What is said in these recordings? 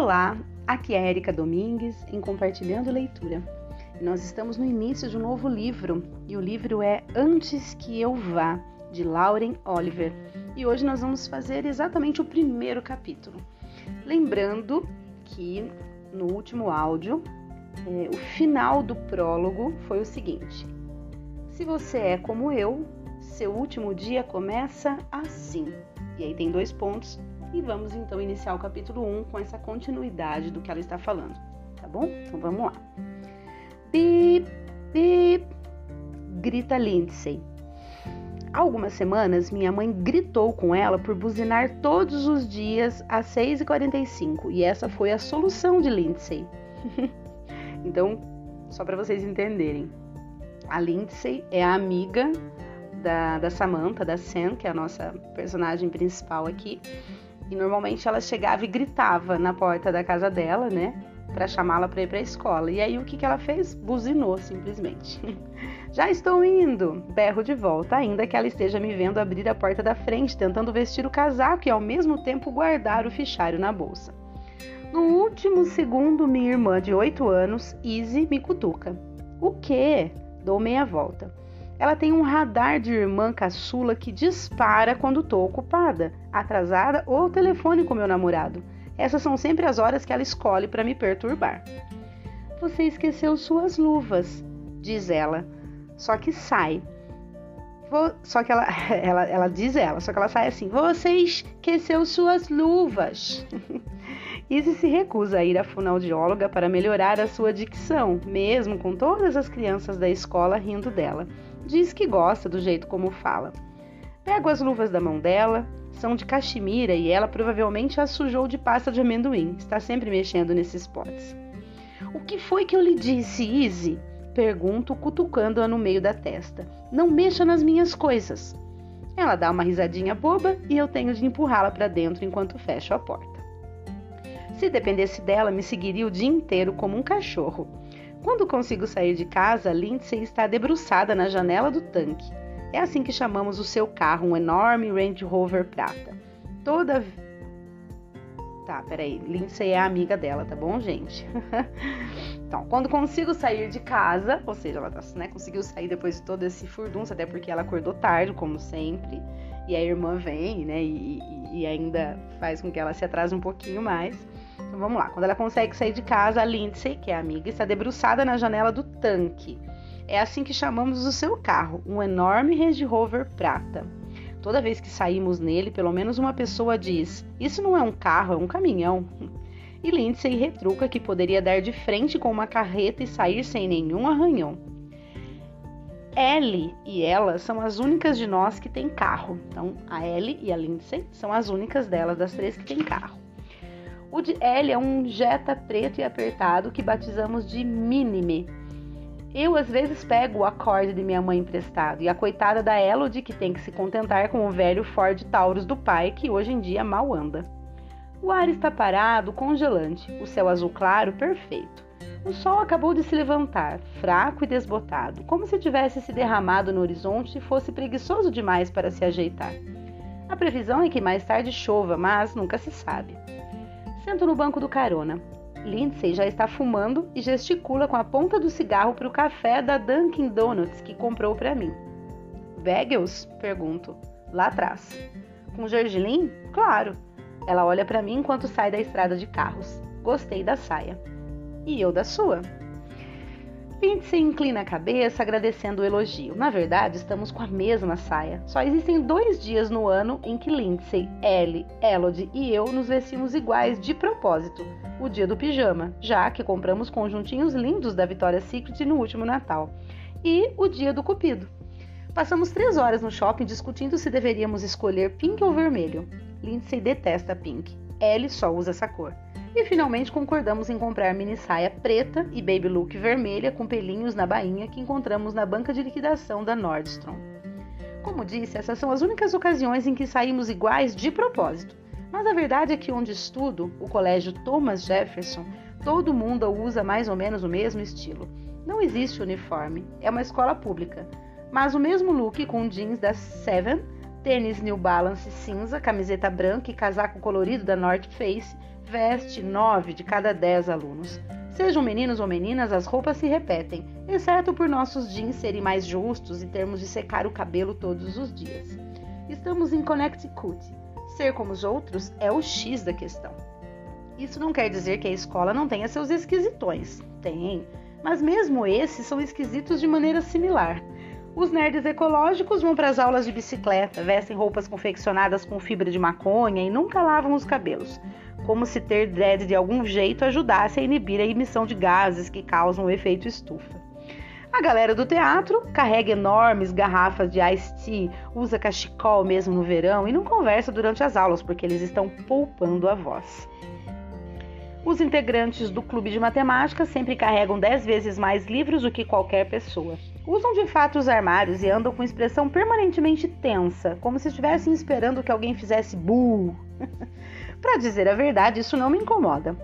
Olá, aqui é Erika Domingues em Compartilhando Leitura. Nós estamos no início de um novo livro e o livro é Antes que Eu Vá, de Lauren Oliver. E hoje nós vamos fazer exatamente o primeiro capítulo. Lembrando que no último áudio, é, o final do prólogo foi o seguinte: Se você é como eu, seu último dia começa assim. E aí tem dois pontos e vamos então iniciar o capítulo 1 com essa continuidade do que ela está falando, tá bom? Então vamos lá. Bip, bip, grita Lindsay. Há algumas semanas, minha mãe gritou com ela por buzinar todos os dias às 6h45 e essa foi a solução de Lindsay. então, só para vocês entenderem, a Lindsay é a amiga da, da Samantha, da Sam, que é a nossa personagem principal aqui, e normalmente ela chegava e gritava na porta da casa dela, né? Para chamá-la para ir para a escola. E aí o que, que ela fez? Buzinou simplesmente. Já estou indo! Berro de volta, ainda que ela esteja me vendo abrir a porta da frente, tentando vestir o casaco e ao mesmo tempo guardar o fichário na bolsa. No último segundo, minha irmã de 8 anos, Izzy, me cutuca. O quê? Dou meia volta. Ela tem um radar de irmã caçula que dispara quando estou ocupada, atrasada ou telefone com meu namorado. Essas são sempre as horas que ela escolhe para me perturbar. Você esqueceu suas luvas, diz ela. Só que sai. Vou... Só que ela, ela, ela diz ela, só que ela sai assim: Você esqueceu suas luvas. Izzy se recusa a ir à fonoaudióloga para melhorar a sua dicção, mesmo com todas as crianças da escola rindo dela diz que gosta do jeito como fala. Pego as luvas da mão dela, são de cachemira e ela provavelmente as sujou de pasta de amendoim. Está sempre mexendo nesses potes. O que foi que eu lhe disse, Izzy? Pergunto, cutucando-a no meio da testa. Não mexa nas minhas coisas. Ela dá uma risadinha boba e eu tenho de empurrá-la para dentro enquanto fecho a porta. Se dependesse dela, me seguiria o dia inteiro como um cachorro. Quando consigo sair de casa, Lindsay está debruçada na janela do tanque. É assim que chamamos o seu carro, um enorme Range Rover prata. Toda. Tá, peraí. Lindsay é a amiga dela, tá bom, gente? então, quando consigo sair de casa, ou seja, ela tá, né, conseguiu sair depois de todo esse furdunço, até porque ela acordou tarde, como sempre, e a irmã vem, né, e, e ainda faz com que ela se atrase um pouquinho mais. Então vamos lá. Quando ela consegue sair de casa, a Lindsay, que é a amiga, está debruçada na janela do tanque. É assim que chamamos o seu carro, um enorme Range Rover prata. Toda vez que saímos nele, pelo menos uma pessoa diz: Isso não é um carro, é um caminhão. E Lindsay retruca que poderia dar de frente com uma carreta e sair sem nenhum arranhão. Ellie e ela são as únicas de nós que tem carro. Então, a Ellie e a Lindsay são as únicas delas das três que tem carro. O de L é um Jetta preto e apertado que batizamos de Minime. Eu às vezes pego o acorde de minha mãe emprestado e a coitada da Elodie que tem que se contentar com o velho Ford Taurus do pai que hoje em dia mal anda. O ar está parado, congelante, o céu azul claro, perfeito. O sol acabou de se levantar, fraco e desbotado, como se tivesse se derramado no horizonte e fosse preguiçoso demais para se ajeitar. A previsão é que mais tarde chova, mas nunca se sabe. Sento no banco do carona. Lindsay já está fumando e gesticula com a ponta do cigarro para o café da Dunkin' Donuts que comprou para mim. Bagels? Pergunto. Lá atrás. Com gergelim? Claro. Ela olha para mim enquanto sai da estrada de carros. Gostei da saia. E eu da sua. Lindsay inclina a cabeça, agradecendo o elogio. Na verdade, estamos com a mesma saia. Só existem dois dias no ano em que Lindsay, Ellie, Elodie e eu nos vestimos iguais de propósito. O dia do pijama, já que compramos conjuntinhos lindos da Victoria's Secret no último Natal. E o dia do cupido. Passamos três horas no shopping discutindo se deveríamos escolher pink ou vermelho. Lindsay detesta pink. Ellie só usa essa cor. E finalmente concordamos em comprar mini saia preta e baby look vermelha com pelinhos na bainha que encontramos na banca de liquidação da Nordstrom. Como disse, essas são as únicas ocasiões em que saímos iguais de propósito. Mas a verdade é que onde estudo, o colégio Thomas Jefferson, todo mundo usa mais ou menos o mesmo estilo. Não existe uniforme, é uma escola pública. Mas o mesmo look com jeans da Seven tênis New Balance cinza, camiseta branca e casaco colorido da North Face, veste 9 de cada 10 alunos. Sejam meninos ou meninas, as roupas se repetem, exceto por nossos jeans serem mais justos e termos de secar o cabelo todos os dias. Estamos em Connecticut. Ser como os outros é o X da questão. Isso não quer dizer que a escola não tenha seus esquisitões. Tem, mas mesmo esses são esquisitos de maneira similar. Os nerds ecológicos vão para as aulas de bicicleta, vestem roupas confeccionadas com fibra de maconha e nunca lavam os cabelos, como se ter dread de algum jeito ajudasse a inibir a emissão de gases que causam o efeito estufa. A galera do teatro carrega enormes garrafas de iced tea, usa cachecol mesmo no verão e não conversa durante as aulas porque eles estão poupando a voz. Os integrantes do clube de matemática sempre carregam 10 vezes mais livros do que qualquer pessoa. Usam de fato os armários e andam com expressão permanentemente tensa, como se estivessem esperando que alguém fizesse bull. Para dizer a verdade, isso não me incomoda.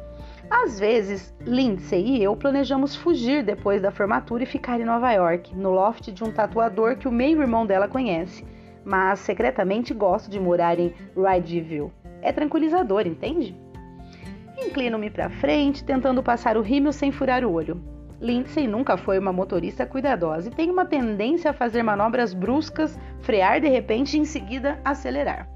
Às vezes, Lindsay e eu planejamos fugir depois da formatura e ficar em Nova York, no loft de um tatuador que o meio-irmão dela conhece, mas secretamente gosto de morar em Rydeville. É tranquilizador, entende? Inclino-me para frente, tentando passar o rímel sem furar o olho. Lindsay nunca foi uma motorista cuidadosa e tem uma tendência a fazer manobras bruscas, frear de repente e em seguida acelerar.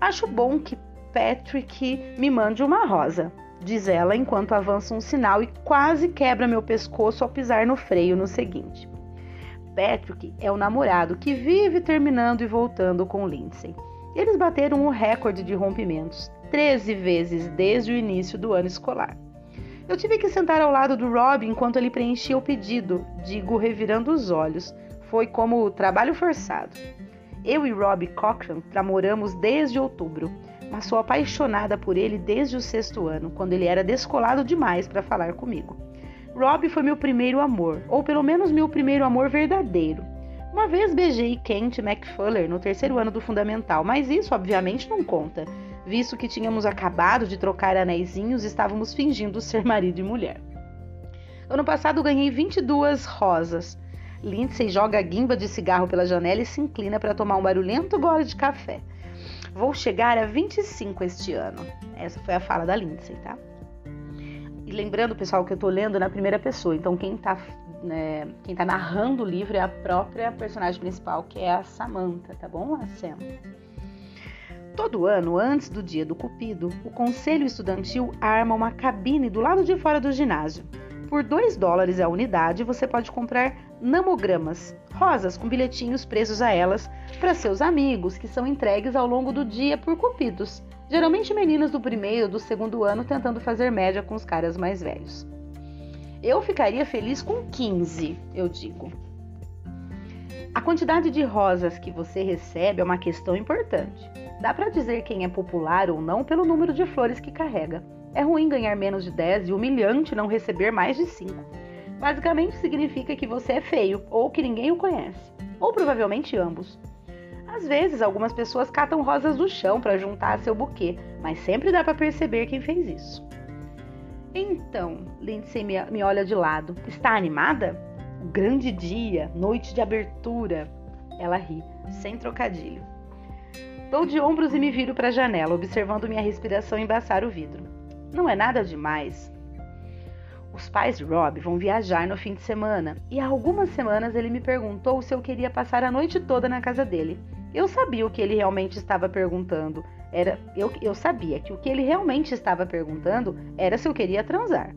Acho bom que Patrick me mande uma rosa, diz ela enquanto avança um sinal e quase quebra meu pescoço ao pisar no freio no seguinte. Patrick é o namorado que vive terminando e voltando com Lindsay. Eles bateram o recorde de rompimentos, 13 vezes desde o início do ano escolar. Eu tive que sentar ao lado do Rob enquanto ele preenchia o pedido, digo revirando os olhos. Foi como trabalho forçado. Eu e Rob Cochran namoramos desde outubro, mas sou apaixonada por ele desde o sexto ano, quando ele era descolado demais para falar comigo. Rob foi meu primeiro amor, ou pelo menos meu primeiro amor verdadeiro. Uma vez beijei Kent McFuller no terceiro ano do fundamental, mas isso obviamente não conta visto que tínhamos acabado de trocar anéisinhos estávamos fingindo ser marido e mulher. Ano passado ganhei 22 rosas. Lindsay joga a guimba de cigarro pela janela e se inclina para tomar um barulhento gole de café. Vou chegar a 25 este ano. Essa foi a fala da Lindsay, tá? E lembrando, pessoal, que eu tô lendo na primeira pessoa. Então, quem tá, né, quem tá narrando o livro é a própria personagem principal, que é a Samantha, tá bom? A Sam. Todo ano, antes do dia do Cupido, o Conselho Estudantil arma uma cabine do lado de fora do ginásio. Por 2 dólares a unidade, você pode comprar namogramas, rosas com bilhetinhos presos a elas, para seus amigos, que são entregues ao longo do dia por cupidos, geralmente meninas do primeiro ou do segundo ano tentando fazer média com os caras mais velhos. Eu ficaria feliz com 15, eu digo. A quantidade de rosas que você recebe é uma questão importante. Dá para dizer quem é popular ou não pelo número de flores que carrega. É ruim ganhar menos de 10 e humilhante não receber mais de 5. Basicamente significa que você é feio ou que ninguém o conhece, ou provavelmente ambos. Às vezes, algumas pessoas catam rosas do chão para juntar a seu buquê, mas sempre dá para perceber quem fez isso. Então, Lindsay me olha de lado. Está animada? grande dia, noite de abertura. Ela ri, sem trocadilho. Dou de ombros e me viro para a janela, observando minha respiração embaçar o vidro. Não é nada demais. Os pais de Rob vão viajar no fim de semana e há algumas semanas ele me perguntou se eu queria passar a noite toda na casa dele. Eu sabia o que ele realmente estava perguntando. Era eu, eu sabia que o que ele realmente estava perguntando era se eu queria transar.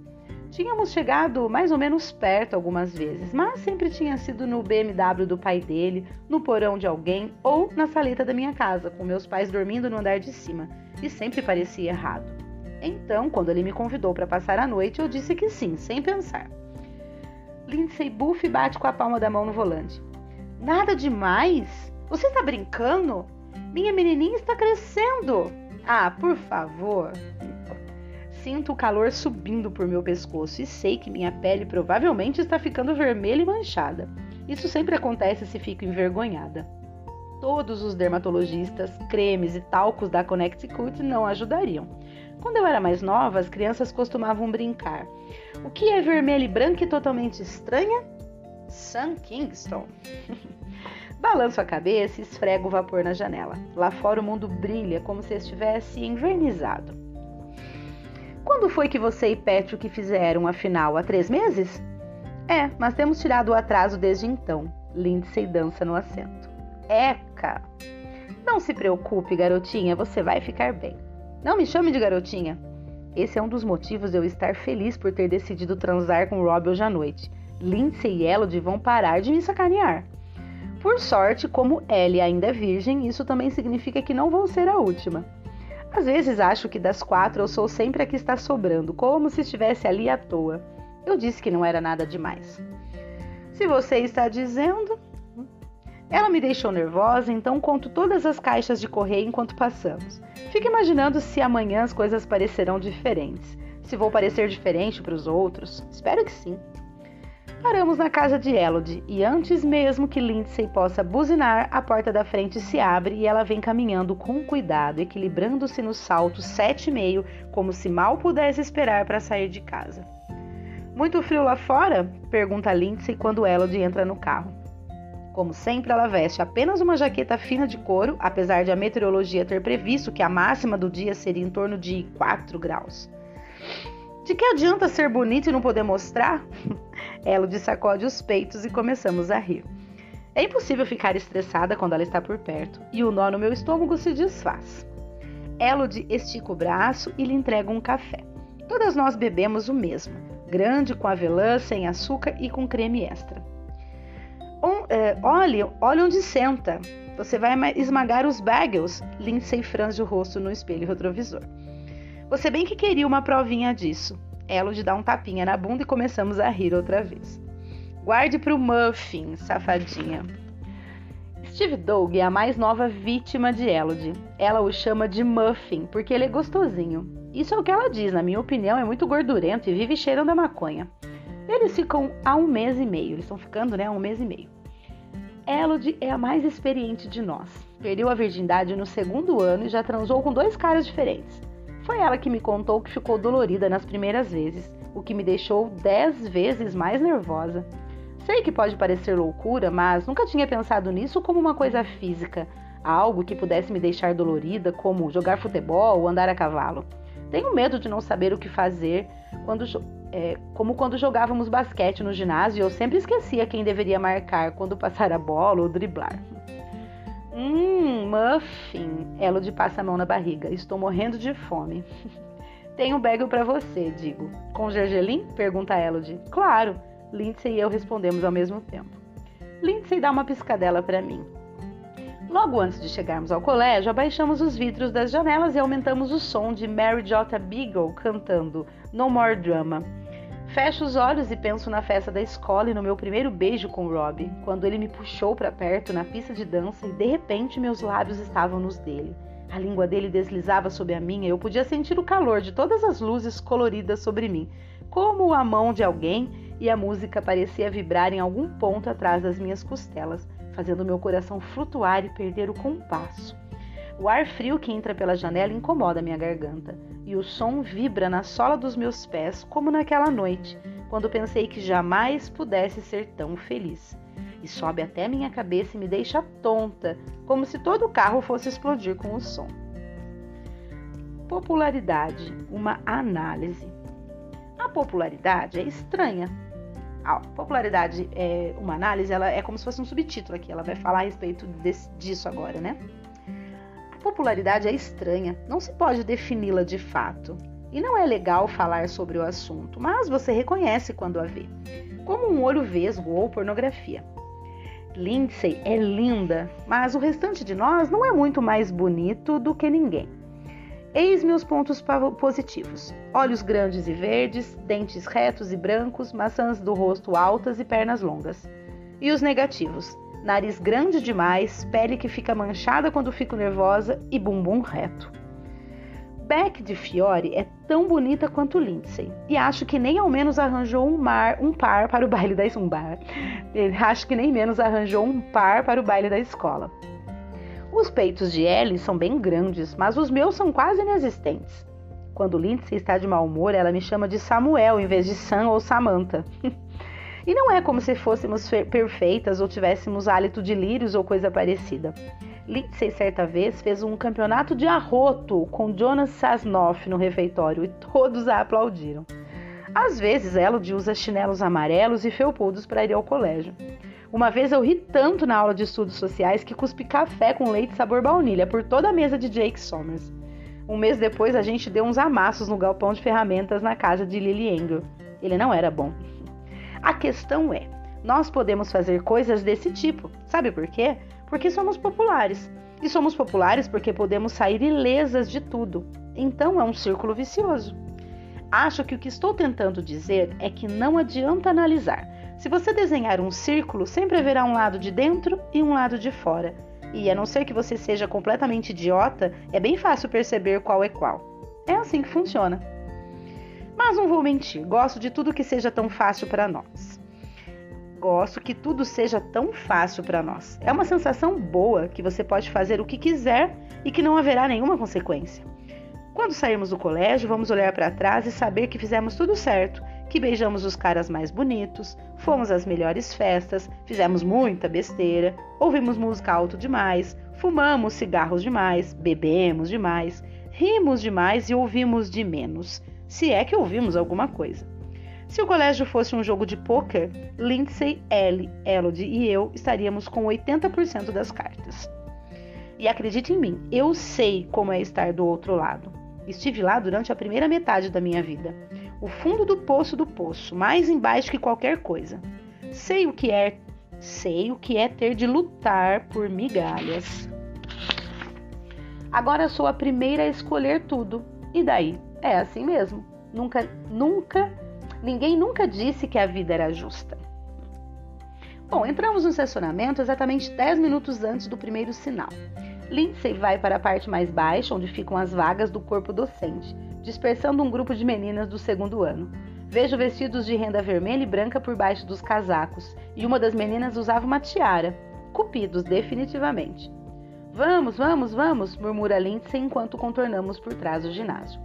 Tínhamos chegado mais ou menos perto algumas vezes, mas sempre tinha sido no BMW do pai dele, no porão de alguém ou na saleta da minha casa, com meus pais dormindo no andar de cima, e sempre parecia errado. Então, quando ele me convidou para passar a noite, eu disse que sim, sem pensar. Lindsay Buff bate com a palma da mão no volante. Nada demais? Você está brincando? Minha menininha está crescendo! Ah, por favor! Sinto o calor subindo por meu pescoço e sei que minha pele provavelmente está ficando vermelha e manchada. Isso sempre acontece se fico envergonhada. Todos os dermatologistas, cremes e talcos da Connecticut não ajudariam. Quando eu era mais nova, as crianças costumavam brincar. O que é vermelho e branco e totalmente estranha? Sam Kingston. Balanço a cabeça e esfrego o vapor na janela. Lá fora o mundo brilha como se estivesse envernizado. Quando foi que você e Petro que fizeram a final? Há três meses? É, mas temos tirado o atraso desde então. Lindsay dança no assento. Eca! Não se preocupe, garotinha, você vai ficar bem. Não me chame de garotinha. Esse é um dos motivos de eu estar feliz por ter decidido transar com Rob hoje à noite. Lindsay e Elodie vão parar de me sacanear. Por sorte, como Ellie ainda é virgem, isso também significa que não vou ser a última. Às vezes acho que das quatro eu sou sempre a que está sobrando, como se estivesse ali à toa. Eu disse que não era nada demais. Se você está dizendo, ela me deixou nervosa, então conto todas as caixas de correio enquanto passamos. Fico imaginando se amanhã as coisas parecerão diferentes. Se vou parecer diferente para os outros. Espero que sim. Paramos na casa de Elodie e antes mesmo que Lindsay possa buzinar, a porta da frente se abre e ela vem caminhando com cuidado, equilibrando-se no salto sete e meio, como se mal pudesse esperar para sair de casa. Muito frio lá fora? pergunta Lindsay quando Elodie entra no carro. Como sempre, ela veste apenas uma jaqueta fina de couro, apesar de a meteorologia ter previsto que a máxima do dia seria em torno de 4 graus. De que adianta ser bonita e não poder mostrar? Elodie sacode os peitos e começamos a rir. É impossível ficar estressada quando ela está por perto, e o nó no meu estômago se desfaz. Elodie estica o braço e lhe entrega um café. Todas nós bebemos o mesmo, grande com avelã, sem açúcar e com creme extra. Um, é, olhe, olhe onde senta. Você vai esmagar os bagels. Lindsay franze o rosto no espelho retrovisor. Você bem que queria uma provinha disso. Elodie dá um tapinha na bunda e começamos a rir outra vez. Guarde pro muffin, safadinha. Steve Doug é a mais nova vítima de Elodie. Ela o chama de muffin porque ele é gostosinho. Isso é o que ela diz, na minha opinião, é muito gordurento e vive cheirando a maconha. Eles ficam há um mês e meio, eles estão ficando né, há um mês e meio. Elodie é a mais experiente de nós. Perdeu a virgindade no segundo ano e já transou com dois caras diferentes. Foi ela que me contou que ficou dolorida nas primeiras vezes, o que me deixou dez vezes mais nervosa. Sei que pode parecer loucura, mas nunca tinha pensado nisso como uma coisa física, algo que pudesse me deixar dolorida, como jogar futebol ou andar a cavalo. Tenho medo de não saber o que fazer quando é, como quando jogávamos basquete no ginásio, eu sempre esquecia quem deveria marcar quando passar a bola ou driblar. Hum, muffin. Elodie passa a mão na barriga. Estou morrendo de fome. Tenho um bagel para você, digo. Com gergelim? Pergunta Elodie. Claro. Lindsay e eu respondemos ao mesmo tempo. Lindsay dá uma piscadela para mim. Logo antes de chegarmos ao colégio, abaixamos os vidros das janelas e aumentamos o som de Mary J. Beagle cantando No More Drama. Fecho os olhos e penso na festa da escola e no meu primeiro beijo com Rob, quando ele me puxou para perto na pista de dança e de repente meus lábios estavam nos dele. A língua dele deslizava sobre a minha e eu podia sentir o calor de todas as luzes coloridas sobre mim, como a mão de alguém, e a música parecia vibrar em algum ponto atrás das minhas costelas fazendo meu coração flutuar e perder o compasso. O ar frio que entra pela janela incomoda minha garganta, e o som vibra na sola dos meus pés, como naquela noite, quando pensei que jamais pudesse ser tão feliz. E sobe até minha cabeça e me deixa tonta, como se todo o carro fosse explodir com o som. Popularidade, uma análise. A popularidade é estranha, a popularidade é uma análise, ela é como se fosse um subtítulo aqui, ela vai falar a respeito desse, disso agora, né? Popularidade é estranha, não se pode defini-la de fato. E não é legal falar sobre o assunto, mas você reconhece quando a vê, como um olho vesgo ou pornografia. Lindsay é linda, mas o restante de nós não é muito mais bonito do que ninguém. Eis meus pontos positivos: olhos grandes e verdes, dentes retos e brancos, maçãs do rosto altas e pernas longas. E os negativos: nariz grande demais, pele que fica manchada quando fico nervosa e bumbum reto. Beck de Fiore é tão bonita quanto Lindsay e acho que nem ao menos arranjou um, mar, um par para o baile da bar. Acho que nem menos arranjou um par para o baile da escola. Os peitos de Ellie são bem grandes, mas os meus são quase inexistentes. Quando Lindsay está de mau humor, ela me chama de Samuel em vez de Sam ou Samantha. E não é como se fôssemos perfeitas ou tivéssemos hálito de lírios ou coisa parecida. Lindsay, certa vez, fez um campeonato de arroto com Jonas Sasnoff no refeitório e todos a aplaudiram. Às vezes, Elodie usa chinelos amarelos e felpudos para ir ao colégio. Uma vez eu ri tanto na aula de estudos sociais que cuspi café com leite sabor baunilha por toda a mesa de Jake Somers. Um mês depois, a gente deu uns amassos no galpão de ferramentas na casa de Lily Engel. Ele não era bom. A questão é, nós podemos fazer coisas desse tipo. Sabe por quê? Porque somos populares. E somos populares porque podemos sair ilesas de tudo. Então é um círculo vicioso. Acho que o que estou tentando dizer é que não adianta analisar. Se você desenhar um círculo, sempre haverá um lado de dentro e um lado de fora. E a não ser que você seja completamente idiota, é bem fácil perceber qual é qual. É assim que funciona. Mas não vou mentir, gosto de tudo que seja tão fácil para nós. Gosto que tudo seja tão fácil para nós. É uma sensação boa que você pode fazer o que quiser e que não haverá nenhuma consequência. Quando sairmos do colégio, vamos olhar para trás e saber que fizemos tudo certo, que beijamos os caras mais bonitos, fomos às melhores festas, fizemos muita besteira, ouvimos música alto demais, fumamos cigarros demais, bebemos demais, rimos demais e ouvimos de menos, se é que ouvimos alguma coisa. Se o colégio fosse um jogo de pôquer, Lindsay, Ellie, Elodie e eu estaríamos com 80% das cartas. E acredite em mim, eu sei como é estar do outro lado. Estive lá durante a primeira metade da minha vida. O fundo do poço do poço, mais embaixo que qualquer coisa. Sei o que é, sei o que é ter de lutar por migalhas. Agora sou a primeira a escolher tudo. E daí? É assim mesmo. Nunca, nunca, ninguém nunca disse que a vida era justa. Bom, entramos no estacionamento exatamente 10 minutos antes do primeiro sinal. Lindsay vai para a parte mais baixa, onde ficam as vagas do corpo docente, dispersando um grupo de meninas do segundo ano. Vejo vestidos de renda vermelha e branca por baixo dos casacos, e uma das meninas usava uma tiara. Cupidos, definitivamente. Vamos, vamos, vamos, murmura Lindsay enquanto contornamos por trás do ginásio.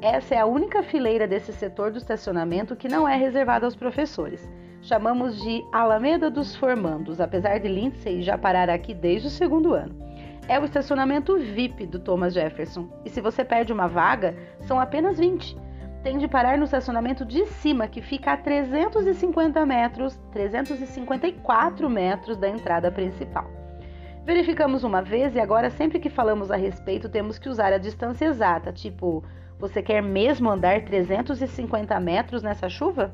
Essa é a única fileira desse setor do estacionamento que não é reservada aos professores. Chamamos de Alameda dos Formandos, apesar de Lindsay já parar aqui desde o segundo ano é o estacionamento VIP do Thomas Jefferson. E se você perde uma vaga, são apenas 20. Tem de parar no estacionamento de cima, que fica a 350 metros, 354 metros da entrada principal. Verificamos uma vez e agora sempre que falamos a respeito temos que usar a distância exata, tipo, você quer mesmo andar 350 metros nessa chuva?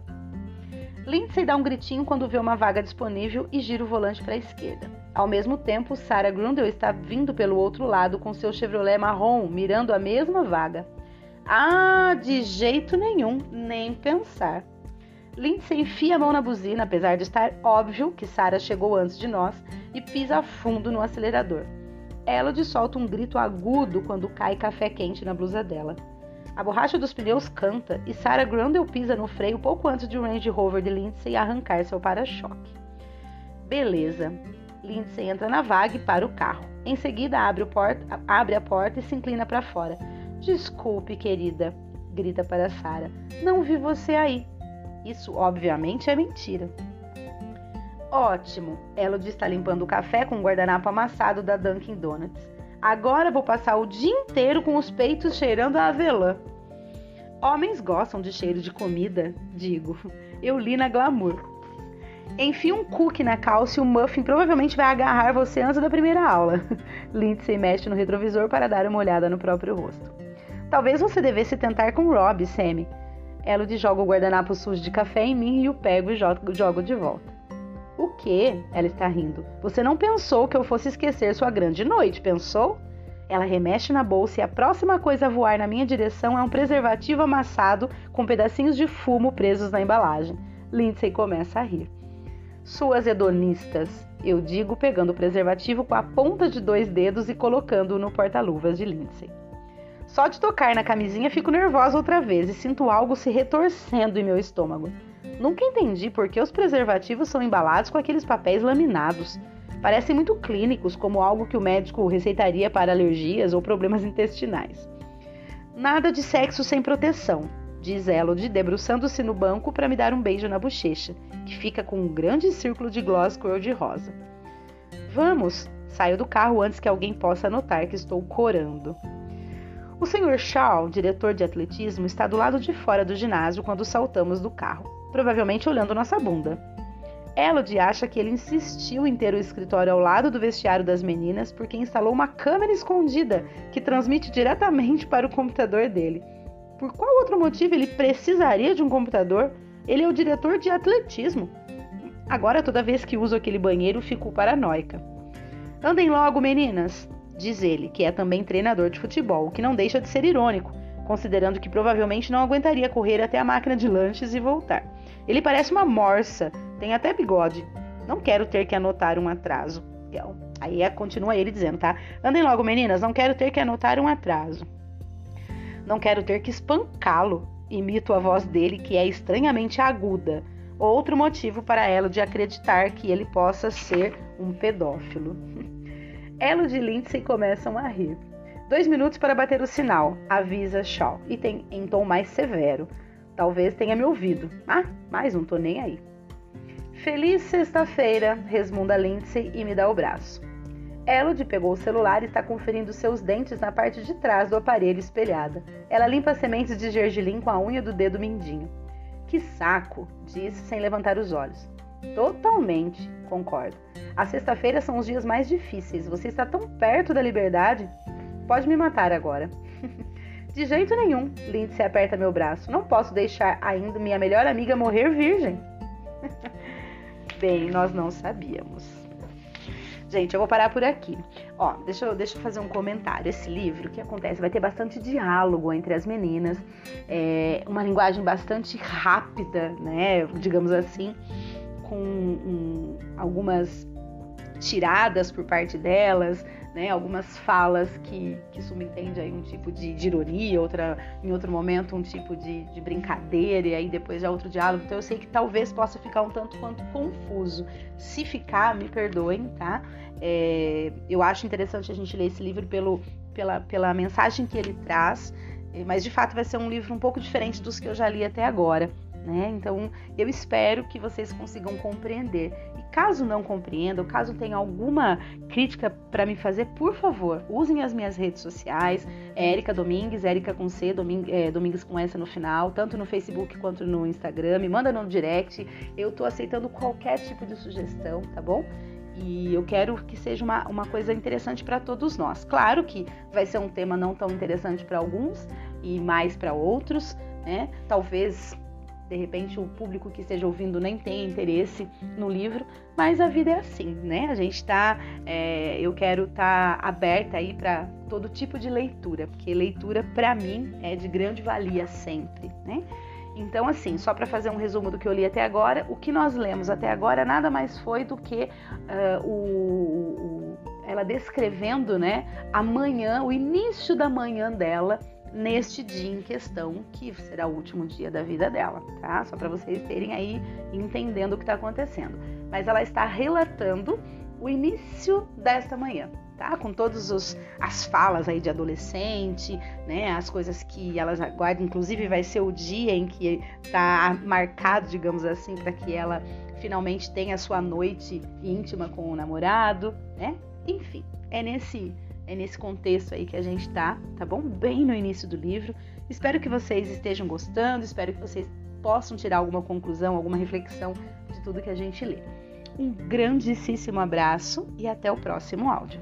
Lindsay dá um gritinho quando vê uma vaga disponível e gira o volante para a esquerda. Ao mesmo tempo, Sarah Grundle está vindo pelo outro lado com seu Chevrolet marrom, mirando a mesma vaga. Ah, de jeito nenhum, nem pensar. Lindsay enfia a mão na buzina, apesar de estar óbvio que Sarah chegou antes de nós, e pisa fundo no acelerador. Elodie solta um grito agudo quando cai café quente na blusa dela. A borracha dos pneus canta e Sarah Grundle pisa no freio pouco antes de um Range Rover de Lindsay arrancar seu para-choque. Beleza. Lindsay entra na vaga e para o carro. Em seguida, abre, porta, abre a porta e se inclina para fora. Desculpe, querida, grita para Sarah. Não vi você aí. Isso, obviamente, é mentira. Ótimo! Elodie está limpando o café com o guardanapo amassado da Dunkin' Donuts. Agora vou passar o dia inteiro com os peitos cheirando a avelã. Homens gostam de cheiro de comida, digo. Eu li na Glamour. Enfie um cookie na calça e o muffin provavelmente vai agarrar você antes da primeira aula. Lindsay mexe no retrovisor para dar uma olhada no próprio rosto. Talvez você devesse tentar com Rob, Sammy. Elodie joga o guardanapo sujo de café em mim e o pego e jogo de volta. Ela está rindo. Você não pensou que eu fosse esquecer sua grande noite, pensou? Ela remexe na bolsa e a próxima coisa a voar na minha direção é um preservativo amassado com pedacinhos de fumo presos na embalagem. Lindsay começa a rir. Suas hedonistas, eu digo, pegando o preservativo com a ponta de dois dedos e colocando-o no porta-luvas de Lindsay. Só de tocar na camisinha fico nervosa outra vez e sinto algo se retorcendo em meu estômago. Nunca entendi por que os preservativos são embalados com aqueles papéis laminados. Parecem muito clínicos, como algo que o médico receitaria para alergias ou problemas intestinais. Nada de sexo sem proteção, diz Elodie, debruçando-se no banco para me dar um beijo na bochecha, que fica com um grande círculo de gloss cor-de-rosa. Vamos! Saio do carro antes que alguém possa notar que estou corando. O Sr. Shaw, diretor de atletismo, está do lado de fora do ginásio quando saltamos do carro, provavelmente olhando nossa bunda. Elodie acha que ele insistiu em ter o escritório ao lado do vestiário das meninas porque instalou uma câmera escondida que transmite diretamente para o computador dele. Por qual outro motivo ele precisaria de um computador? Ele é o diretor de atletismo. Agora, toda vez que uso aquele banheiro, fico paranoica. Andem logo, meninas, diz ele, que é também treinador de futebol, o que não deixa de ser irônico, considerando que provavelmente não aguentaria correr até a máquina de lanches e voltar. Ele parece uma morsa, tem até bigode. Não quero ter que anotar um atraso. Aí é, continua ele dizendo, tá? Andem logo, meninas, não quero ter que anotar um atraso. Não quero ter que espancá-lo. Imito a voz dele, que é estranhamente aguda. Outro motivo para ela de acreditar que ele possa ser um pedófilo. Elo de Lindsay começam a rir. Dois minutos para bater o sinal, avisa Shaw, e tem em tom mais severo. Talvez tenha me ouvido. Ah, mas não tô nem aí. Feliz sexta-feira, resmunga Lindsay e me dá o braço. Elodie pegou o celular e está conferindo seus dentes na parte de trás do aparelho espelhada. Ela limpa as sementes de gergelim com a unha do dedo mindinho. Que saco, disse sem levantar os olhos. Totalmente, concordo. A sexta-feira são os dias mais difíceis. Você está tão perto da liberdade. Pode me matar agora. De jeito nenhum, Lindsay aperta meu braço. Não posso deixar ainda minha melhor amiga morrer virgem. Bem, nós não sabíamos. Gente, eu vou parar por aqui. Ó, deixa eu, deixa eu fazer um comentário. Esse livro, o que acontece? Vai ter bastante diálogo entre as meninas, é, uma linguagem bastante rápida, né? Digamos assim, com um, algumas tiradas por parte delas, né, algumas falas que, que subentende aí um tipo de, de, ironia, outra, em outro momento um tipo de, de, brincadeira, e aí depois já outro diálogo. Então eu sei que talvez possa ficar um tanto quanto confuso. Se ficar, me perdoem, tá? É, eu acho interessante a gente ler esse livro pelo, pela, pela mensagem que ele traz, é, mas de fato vai ser um livro um pouco diferente dos que eu já li até agora. Né? Então, eu espero que vocês consigam compreender. E caso não compreendam, caso tenha alguma crítica para me fazer, por favor, usem as minhas redes sociais, Érica Domingues, Érica com C, Doming, é, Domingues com S no final, tanto no Facebook quanto no Instagram, me manda no direct. Eu estou aceitando qualquer tipo de sugestão, tá bom? E eu quero que seja uma, uma coisa interessante para todos nós. Claro que vai ser um tema não tão interessante para alguns e mais para outros, né? Talvez de repente o público que esteja ouvindo nem tem interesse no livro, mas a vida é assim, né? A gente tá, é, eu quero estar tá aberta aí para todo tipo de leitura, porque leitura para mim é de grande valia sempre, né? Então, assim, só para fazer um resumo do que eu li até agora, o que nós lemos até agora nada mais foi do que uh, o, o, ela descrevendo, né, a manhã, o início da manhã dela neste dia em questão, que será o último dia da vida dela, tá? Só para vocês terem aí entendendo o que está acontecendo. Mas ela está relatando o início desta manhã, tá? Com todas as falas aí de adolescente, né? As coisas que elas aguardam, inclusive vai ser o dia em que tá marcado, digamos assim, para que ela finalmente tenha a sua noite íntima com o namorado, né? Enfim, é nesse é nesse contexto aí que a gente tá, tá bom? Bem no início do livro. Espero que vocês estejam gostando, espero que vocês possam tirar alguma conclusão, alguma reflexão de tudo que a gente lê. Um grandíssimo abraço e até o próximo áudio.